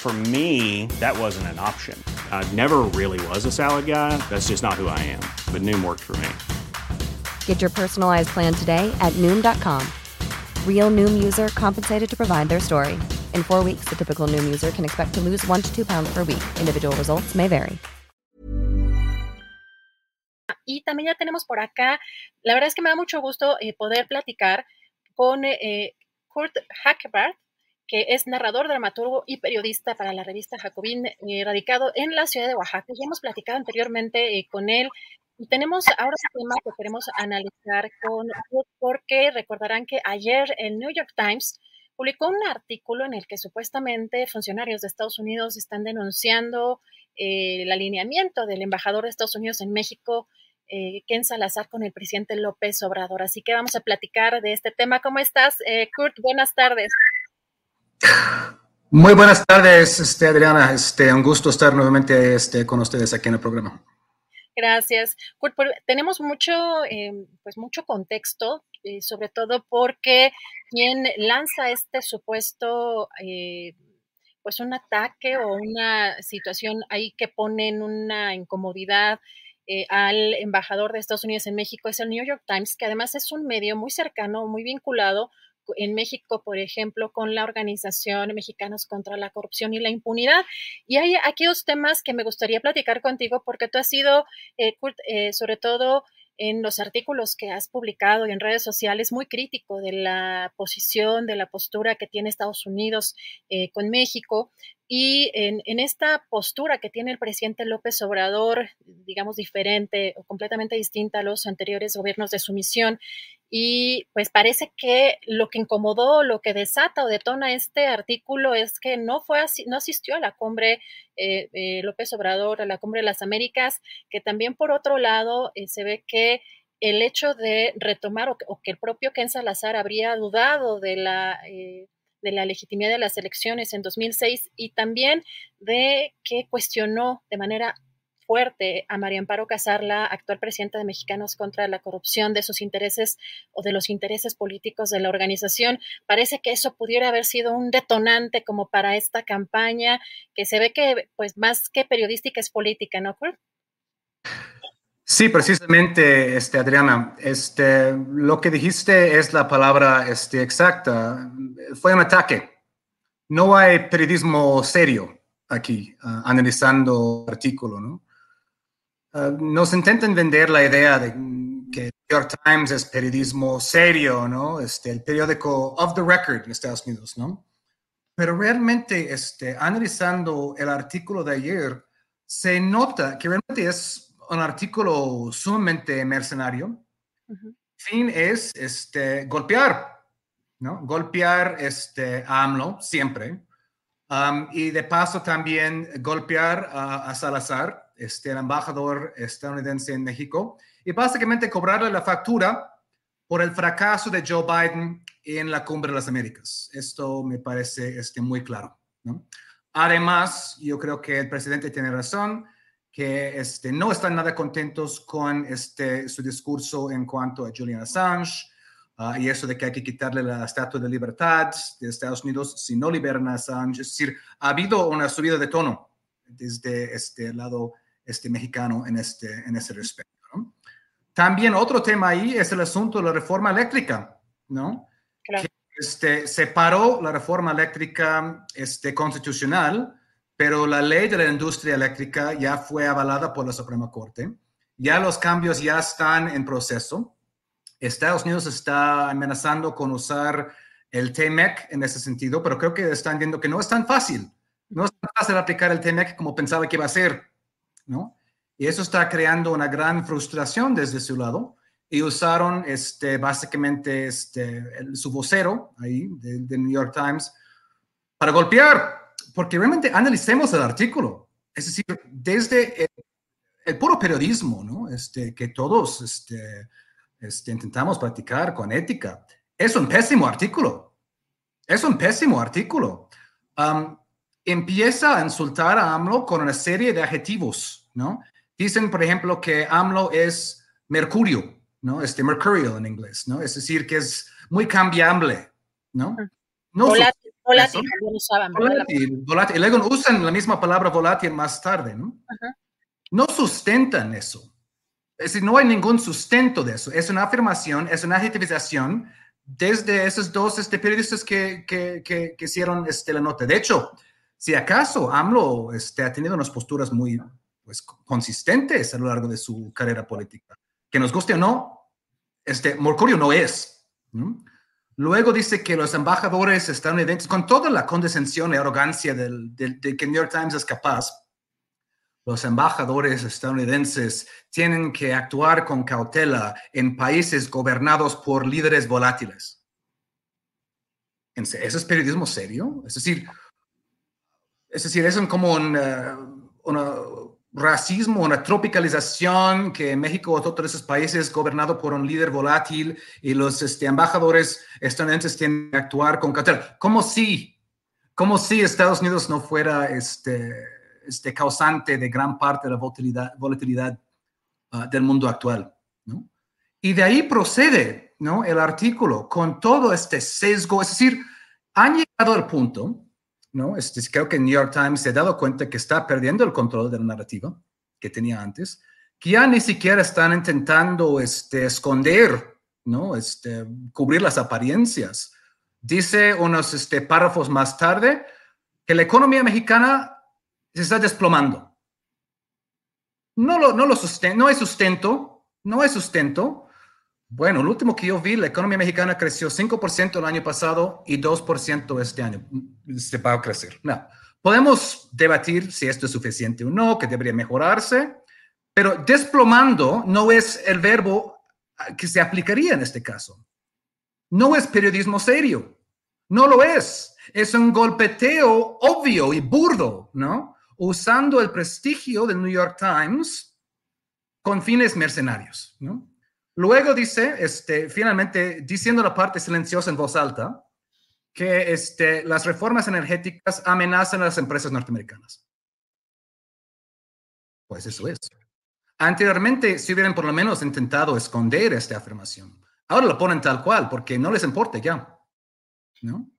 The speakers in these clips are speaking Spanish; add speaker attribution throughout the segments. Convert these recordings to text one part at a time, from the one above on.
Speaker 1: For me, that wasn't an option. I never really was a salad guy. That's just not who I am. But Noom worked for me.
Speaker 2: Get your personalized plan today at Noom.com. Real Noom user compensated to provide their story. In four weeks, the typical Noom user can expect to lose one to two pounds per week. Individual results may vary.
Speaker 3: Y también ya tenemos por acá, la verdad es que me da mucho gusto eh, poder platicar con eh, Kurt Hackebart, que es narrador, dramaturgo y periodista para la revista Jacobín, eh, radicado en la ciudad de Oaxaca. Ya hemos platicado anteriormente eh, con él y tenemos ahora un tema que queremos analizar con porque recordarán que ayer el New York Times publicó un artículo en el que supuestamente funcionarios de Estados Unidos están denunciando eh, el alineamiento del embajador de Estados Unidos en México, Ken Salazar, con el presidente López Obrador. Así que vamos a platicar de este tema. ¿Cómo estás, Kurt? Buenas tardes.
Speaker 4: Muy buenas tardes, este, Adriana. Este, un gusto estar nuevamente este, con ustedes aquí en el programa.
Speaker 3: Gracias. tenemos mucho, em, pues mucho contexto, eh, sobre todo porque quien lanza este supuesto, eh, pues un ataque o una situación ahí que pone en una incomodidad eh, al embajador de Estados Unidos en México es el New York Times, que además es un medio muy cercano, muy vinculado en México, por ejemplo, con la Organización Mexicanos contra la Corrupción y la Impunidad. Y hay aquellos temas que me gustaría platicar contigo porque tú has sido, eh, eh, sobre todo, en los artículos que has publicado y en redes sociales muy crítico de la posición, de la postura que tiene Estados Unidos eh, con México. Y en, en, esta postura que tiene el presidente López Obrador, digamos diferente o completamente distinta a los anteriores gobiernos de sumisión, y pues parece que lo que incomodó, lo que desata o detona este artículo es que no fue así, no asistió a la cumbre eh, eh, López Obrador, a la cumbre de las Américas, que también por otro lado eh, se ve que el hecho de retomar o, que el propio Ken Salazar habría dudado de la de la legitimidad de las elecciones en 2006 y también de que cuestionó de manera fuerte a María Amparo Casarla, actual presidenta de Mexicanos contra la Corrupción, de sus intereses o de los intereses políticos de la organización. Parece que eso pudiera haber sido un detonante como para esta campaña, que se ve que, pues, más que periodística es política, ¿no?
Speaker 4: Sí, precisamente, este, Adriana. Este, lo que dijiste es la palabra este, exacta. Fue un ataque. No hay periodismo serio aquí, uh, analizando el artículo, ¿no? Ah, nos intentan vender la idea de que New York Times es periodismo serio, ¿no? Este, el periódico of the record en Estados Unidos, ¿no? Pero realmente, este, analizando el artículo de ayer, se nota que realmente es un artículo sumamente mercenario. Fin es este, golpear, ¿no? Golpear este, a AMLO siempre. Um, y de paso también golpear a Salazar este, el embajador estadounidense en México, y básicamente cobrarle la factura por el fracaso de Joe Biden en la Cumbre de las Américas. Esto me parece este, muy claro. Además, yo creo que el presidente tiene razón, que este, no están nada contentos con este, su discurso en cuanto a Julian Assange ah, y eso de que hay que quitarle la estatua de libertad de Estados Unidos si no liberan a Assange. Es decir, ha habido una subida de tono desde este lado este, mexicano en, este, en ese respecto. También otro tema ahí es el asunto de la reforma eléctrica, ¿no? Claro. este, separó la reforma eléctrica este, constitucional, pero la ley de la industria eléctrica ya fue avalada por la Suprema Corte. Ya los cambios ya están en proceso. Estados Unidos está amenazando con usar el TMEC en ese sentido, pero creo que están viendo que no es tan fácil. No es tan fácil aplicar el TMEC como pensaba que iba a ser, ¿no? Y eso está creando una gran frustración desde su lado. Y usaron este, básicamente este, su vocero ahí, del New York Times, para golpear, porque realmente analicemos el artículo. Es decir, desde el, puro periodismo, ¿no? Este, que todos este, este, intentamos practicar con ética, es un pésimo artículo. Es un pésimo artículo. Empieza a insultar a AMLO con una serie de adjetivos, ¿no? Dicen, por ejemplo, que AMLO es mercurio, ¿no? Este mercurial en inglés, ¿no? Es decir, que es muy cambiable, ¿no?
Speaker 3: no volátil, volátil,
Speaker 4: volátil, Y luego usan la misma palabra volátil más tarde, ¿no? No sustentan eso. Es decir, no hay ningún sustento de eso. Es una afirmación, es una adjetivización desde esos dos este, periodistas que, que, que, hicieron este, la nota. De hecho, si acaso AMLO este, ha tenido unas posturas muy pues, consistentes a lo largo de su carrera política. Que nos guste o no, este, Mercurio no es. Luego dice que los embajadores estadounidenses, con toda la condescensión y arrogancia del, de que New York Times es capaz, los embajadores estadounidenses tienen que actuar con cautela en países gobernados por líderes volátiles. ¿Eso es periodismo serio? Es decir, es decir, es como un, uh, racismo, una tropicalización que México o todos esos países gobernado por un líder volátil y los este, embajadores estadounidenses tienen que actuar con cautela. Como si, como si Estados Unidos no fuera este, este causante de gran parte de la volatilidad, volatilidad ah, del mundo actual. ¿no? Y de ahí procede ¿no? el artículo con todo este sesgo, es decir, han llegado al punto ¿no? Este, creo que New York Times se ha dado cuenta que está perdiendo el control de la narrativa que tenía antes, que ya ni siquiera están intentando este, esconder, ¿no? Este, cubrir las apariencias. Dice unos este, párrafos más tarde que la economía mexicana se está desplomando. No, lo, no, lo no hay sustento, no hay sustento, bueno, el último que yo vi, la economía mexicana creció 5% el año pasado y 2% este año. Se va a crecer. No. Podemos debatir si esto es suficiente o no, que debería mejorarse, pero desplomando no es el verbo que se aplicaría en este caso. No es periodismo serio. No lo es. Es un golpeteo obvio y burdo, ¿no? Usando el prestigio del New York Times con fines mercenarios, ¿no? Luego dice, este, finalmente, diciendo la parte silenciosa en voz alta, que este, las reformas energéticas amenazan a las empresas norteamericanas. Pues eso es. Anteriormente, si hubieran por lo menos intentado esconder esta afirmación, ahora lo ponen tal cual porque no les importa ya. ¿no?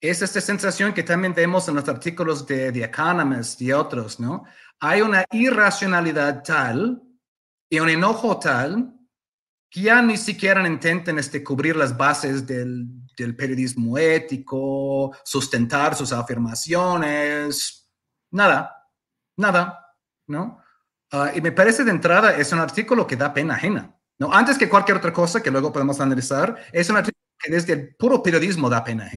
Speaker 4: Es esta sensación que también vemos en los artículos de The Economist y otros, ¿no? Hay una irracionalidad tal y un enojo tal que ya ni siquiera intenten este, cubrir las bases del, del periodismo ético, sustentar sus afirmaciones, nada, nada, ¿no? Ah, y me parece de entrada, es un artículo que da pena ajena, ¿no? Antes que cualquier otra cosa que luego podemos analizar, es un artículo que desde el puro periodismo da pena ajena.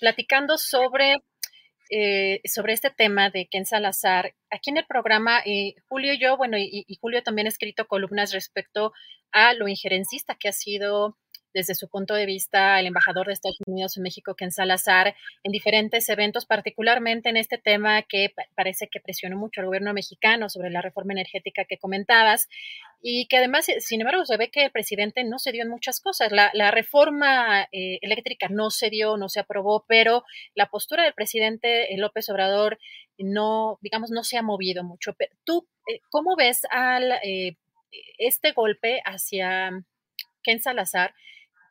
Speaker 3: platicando sobre, eh, sobre este tema de Ken Salazar. Aquí en el programa, eh, Julio y yo, bueno, y, y, Julio también ha escrito columnas respecto a lo injerencista que ha sido desde su punto de vista el embajador de Estados Unidos en México, Ken Salazar, en diferentes eventos, particularmente en este tema que parece que presionó mucho al gobierno mexicano sobre la reforma energética que comentabas, y que además, eh, sin embargo, se ve que el presidente no se dio en muchas cosas. La, reforma eh, eléctrica no se dio, no se aprobó, pero la postura del presidente eh, López Obrador no, digamos, no se ha movido mucho. Tú, ¿cómo ves este golpe hacia Ken Salazar?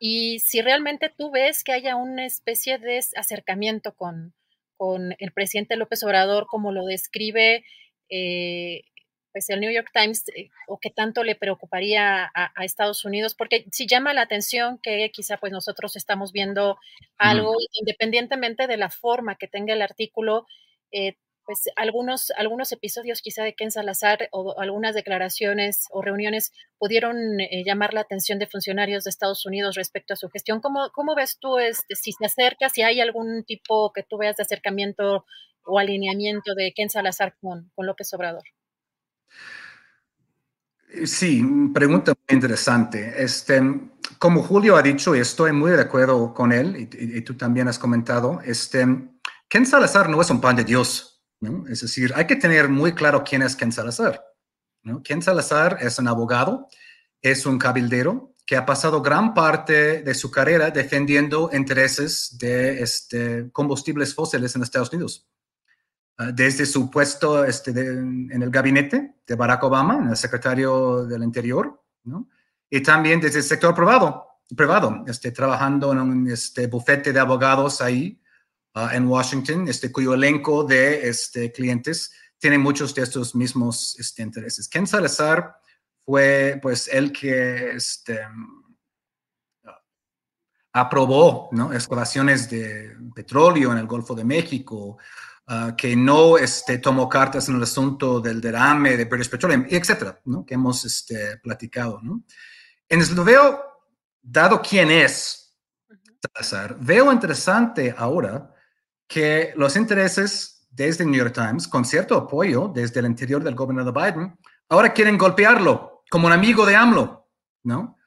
Speaker 3: Y si realmente tú ves que haya una especie de acercamiento con, con el presidente López Obrador, como lo describe eh, pues el New York Times, eh, o que tanto le preocuparía a, Estados Unidos, porque si llama la atención que quizá pues nosotros estamos viendo algo, independientemente de la forma que tenga el artículo, eh, pues algunos, algunos episodios quizá de Ken Salazar o algunas declaraciones o reuniones pudieron eh, llamar la atención de funcionarios de Estados Unidos respecto a su gestión. ¿Cómo, cómo ves tú este, si se acerca, si hay algún tipo que tú veas de acercamiento o alineamiento de Ken Salazar con, con López Obrador?
Speaker 4: Sí, pregunta muy interesante. Este, como Julio ha dicho, y estoy muy de acuerdo con él, y, y tú también has comentado, este, Ken Salazar no es un pan de Dios. Es decir, hay que tener muy claro quién es Ken Salazar. ¿no? Ken Salazar es un abogado, es un cabildero que ha pasado gran parte de su carrera defendiendo intereses de este, combustibles fósiles en Estados Unidos. Ah, desde su puesto este, en el gabinete de Barack Obama, el secretario del Interior, y también desde el sector privado, privado este, trabajando en un este, bufete de abogados ahí Ah, en Washington, este, cuyo elenco de este, clientes tiene muchos de estos mismos este, intereses. Ken Salazar fue pues el que este, aprobó ¿no? excavaciones de petróleo en el Golfo de México, ah, que no este, tomó cartas en el asunto del derrame de British Petroleum, etcétera, ¿no? que hemos este, platicado. ¿no? Entonces lo veo, dado quién es Salazar, veo interesante ahora que los intereses desde New York Times, con cierto apoyo desde el interior del gobierno de Biden, ahora quieren golpearlo como un amigo de AMLO, ¿no?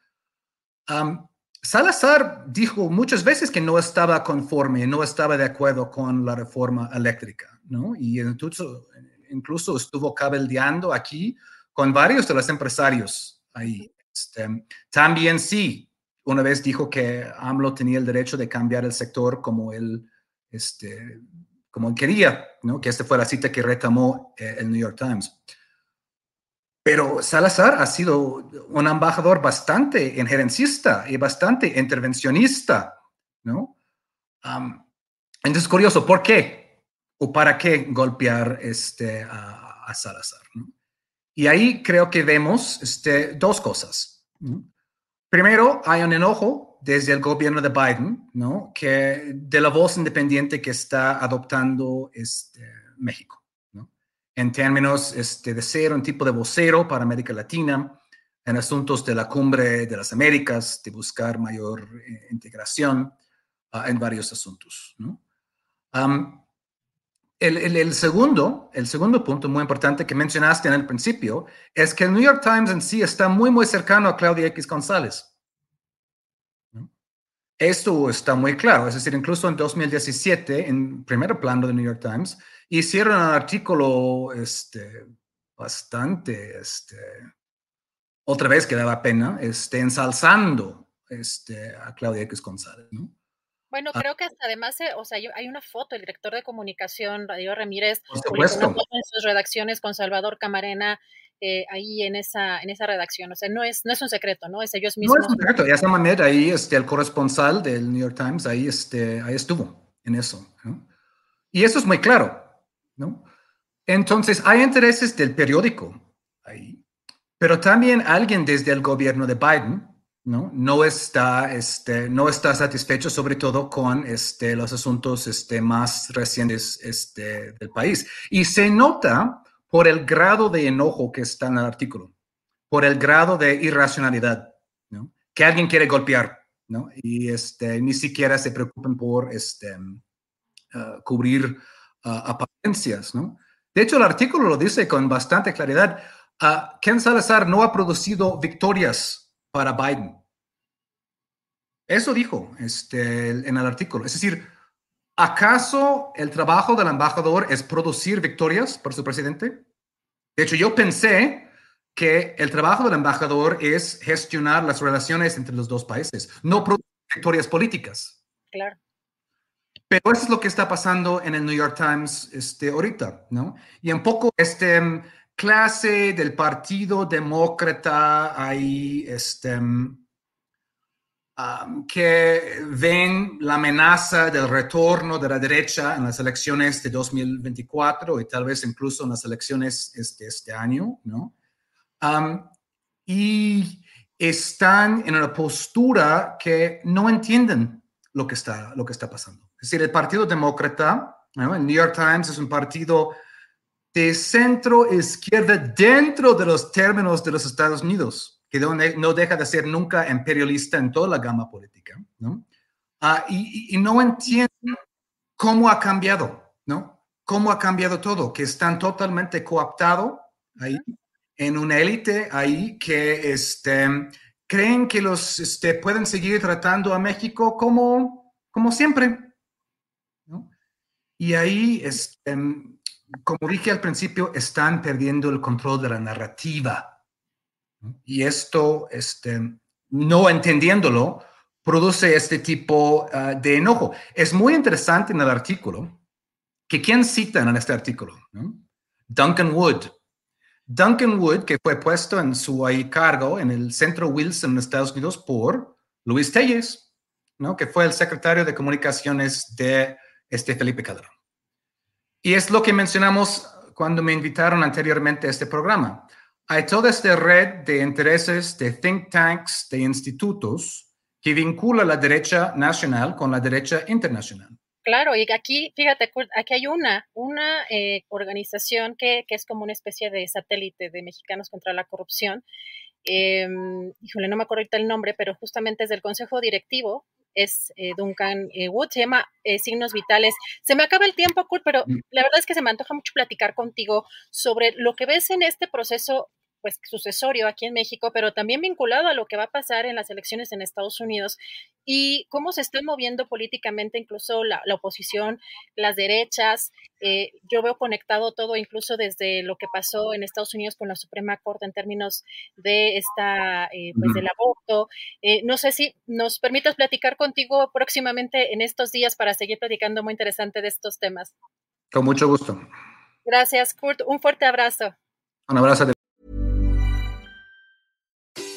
Speaker 4: Salazar dijo muchas veces que no estaba conforme, no estaba de acuerdo con la reforma eléctrica, ¿no? Y incluso, incluso estuvo cabeldeando aquí con varios de los empresarios ahí. Este, también sí, una vez dijo que AMLO tenía el derecho de cambiar el sector como él este, como quería, ¿no? que esta fue la cita que retomó eh, el New York Times. Pero Salazar ha sido un embajador bastante injerencista y bastante intervencionista, ¿no? entonces, curioso, ¿por qué? ¿O para qué golpear este, a, Salazar? Y ahí creo que vemos este, dos cosas. Primero, hay un enojo desde el gobierno de Biden, ¿no? Que de la voz independiente que está adoptando este, México, ¿no? En términos este, de ser un tipo de vocero para América Latina, en asuntos de la cumbre de las Américas, de buscar mayor eh, integración ah, en varios asuntos, ¿no? el, el, segundo, el segundo punto muy importante que mencionaste en el principio es que el New York Times en sí está muy, muy cercano a Claudia X González. Esto está muy claro, es decir, incluso en 2017, en primer plano de New York Times, hicieron un artículo este, bastante, este, otra vez que daba pena, este, ensalzando este, a Claudia X González.
Speaker 3: Bueno, ah. creo que además, eh, o sea, hay una foto, el director de comunicación, Radio Ramírez,
Speaker 4: en
Speaker 3: sus redacciones con Salvador Camarena, eh, ahí en esa, en esa redacción. O sea, no es, no es un secreto, ¿no? Es ellos mismos.
Speaker 4: No es un secreto. Esa manera, ahí este, el corresponsal del New York Times, ahí, este, ahí estuvo en eso. Y eso es muy claro, ¿no? Entonces, hay intereses del periódico ahí, pero también alguien desde el gobierno de Biden, ¿no? No está, este, no está satisfecho sobre todo con este, los asuntos este, más recientes este, del país. Y se nota por el grado de enojo que está en el artículo, por el grado de irracionalidad, ¿no? que alguien quiere golpear, ¿no? y este, ni siquiera se preocupan por este, cubrir apariencias, ¿no? De hecho, el artículo lo dice con bastante claridad. Ken Salazar no ha producido victorias para Biden. Eso dijo este, en el artículo. Es decir, ¿acaso el trabajo del embajador es producir victorias para su presidente? De hecho, yo pensé que el trabajo del embajador es gestionar las relaciones entre los dos países, no producir victorias políticas.
Speaker 3: Claro.
Speaker 4: Pero eso es lo que está pasando en el New York Times este, ahorita, ¿no? Y un poco este clase del Partido Demócrata ahí, este, que ven la amenaza del retorno de la derecha en las elecciones de 2024 y tal vez incluso en las elecciones de este, este año, ¿no? y están en una postura que no entienden lo que está, lo que está pasando. Es decir, el Partido Demócrata, ¿no? el New York Times es un partido de centro izquierda dentro de los términos de los Estados Unidos que no deja de ser nunca imperialista en toda la gama política, ¿no? Ah, y, no entienden cómo ha cambiado, ¿no? Cómo ha cambiado todo, que están totalmente cooptados ahí, en una élite ahí que este, creen que los este, pueden seguir tratando a México como, siempre, ¿no? Y ahí, este, como dije al principio, están perdiendo el control de la narrativa y esto, este, no entendiéndolo, produce este tipo ah, de enojo. Es muy interesante en el artículo que quién citan en este artículo, Duncan Wood. Duncan Wood, que fue puesto en su cargo en el Centro Wilson en Estados Unidos por Luis Telles, ¿no? que fue el secretario de comunicaciones de este Felipe Calderón. Y es lo que mencionamos cuando me invitaron anteriormente a este programa hay toda esta red de intereses de think tanks, de institutos, que vincula la derecha nacional con la derecha internacional.
Speaker 3: Claro, y aquí, fíjate, aquí hay una, una eh, organización que, que, es como una especie de satélite de Mexicanos contra la Corrupción. Eh, híjole, no me acuerdo ahorita el nombre, pero justamente es del Consejo Directivo, es eh, Duncan eh, Wood, se llama Signos Vitales. Se me acaba el tiempo, Kurt, pero mm. la verdad es que se me antoja mucho platicar contigo sobre lo que ves en este proceso pues sucesorio aquí en México, pero también vinculado a lo que va a pasar en las elecciones en Estados Unidos y cómo se está moviendo políticamente incluso la, oposición, las derechas. Eh, yo veo conectado todo incluso desde lo que pasó en Estados Unidos con la Suprema Corte en términos de esta, eh, pues del aborto. Eh, no sé si nos permitas platicar contigo próximamente en estos días para seguir platicando muy interesante de estos temas.
Speaker 4: Con mucho gusto.
Speaker 3: Gracias, Kurt. Un fuerte abrazo.
Speaker 4: Un abrazo.